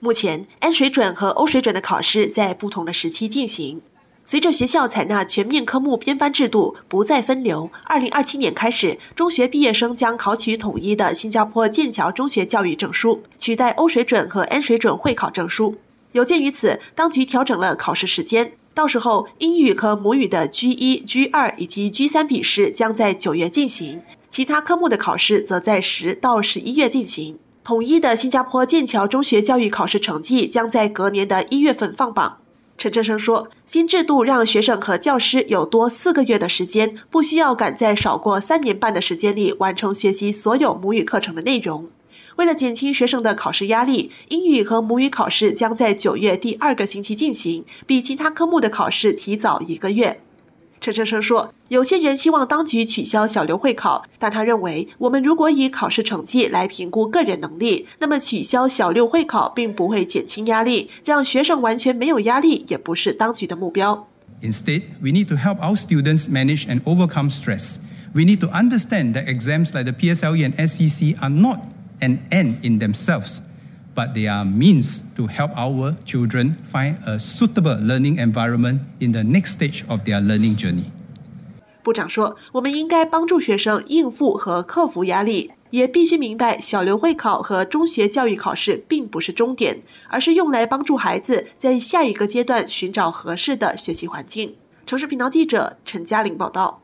目前，N 水准和 O 水准的考试在不同的时期进行。随着学校采纳全面科目编班制度，不再分流，二零二七年开始，中学毕业生将考取统一的新加坡剑桥中学教育证书，取代 O 水准和 N 水准会考证书。有鉴于此，当局调整了考试时间，到时候英语和母语的 G 一、G 二以及 G 三笔试将在九月进行，其他科目的考试则在十到十一月进行。统一的新加坡剑桥中学教育考试成绩将在隔年的一月份放榜。陈振生说，新制度让学生和教师有多四个月的时间，不需要赶在少过三年半的时间里完成学习所有母语课程的内容。为了减轻学生的考试压力，英语和母语考试将在九月第二个星期进行，比其他科目的考试提早一个月。陈生生说：“有些人希望当局取消小六会考，但他认为，我们如果以考试成绩来评估个人能力，那么取消小六会考并不会减轻压力，让学生完全没有压力也不是当局的目标。Instead, we need to help our students manage and overcome stress. We need to understand that exams like the PSLE and SEC are not an end in themselves but they are means to help our children find a suitable learning environment in the next stage of their learning journey. 部长说：“我们应该帮助学生应付和克服压力，也必须明白小刘会考和中学教育考试并不是终点，而是用来帮助孩子在下一个阶段寻找合适的学习环境。”城市频道记者陈嘉玲报道。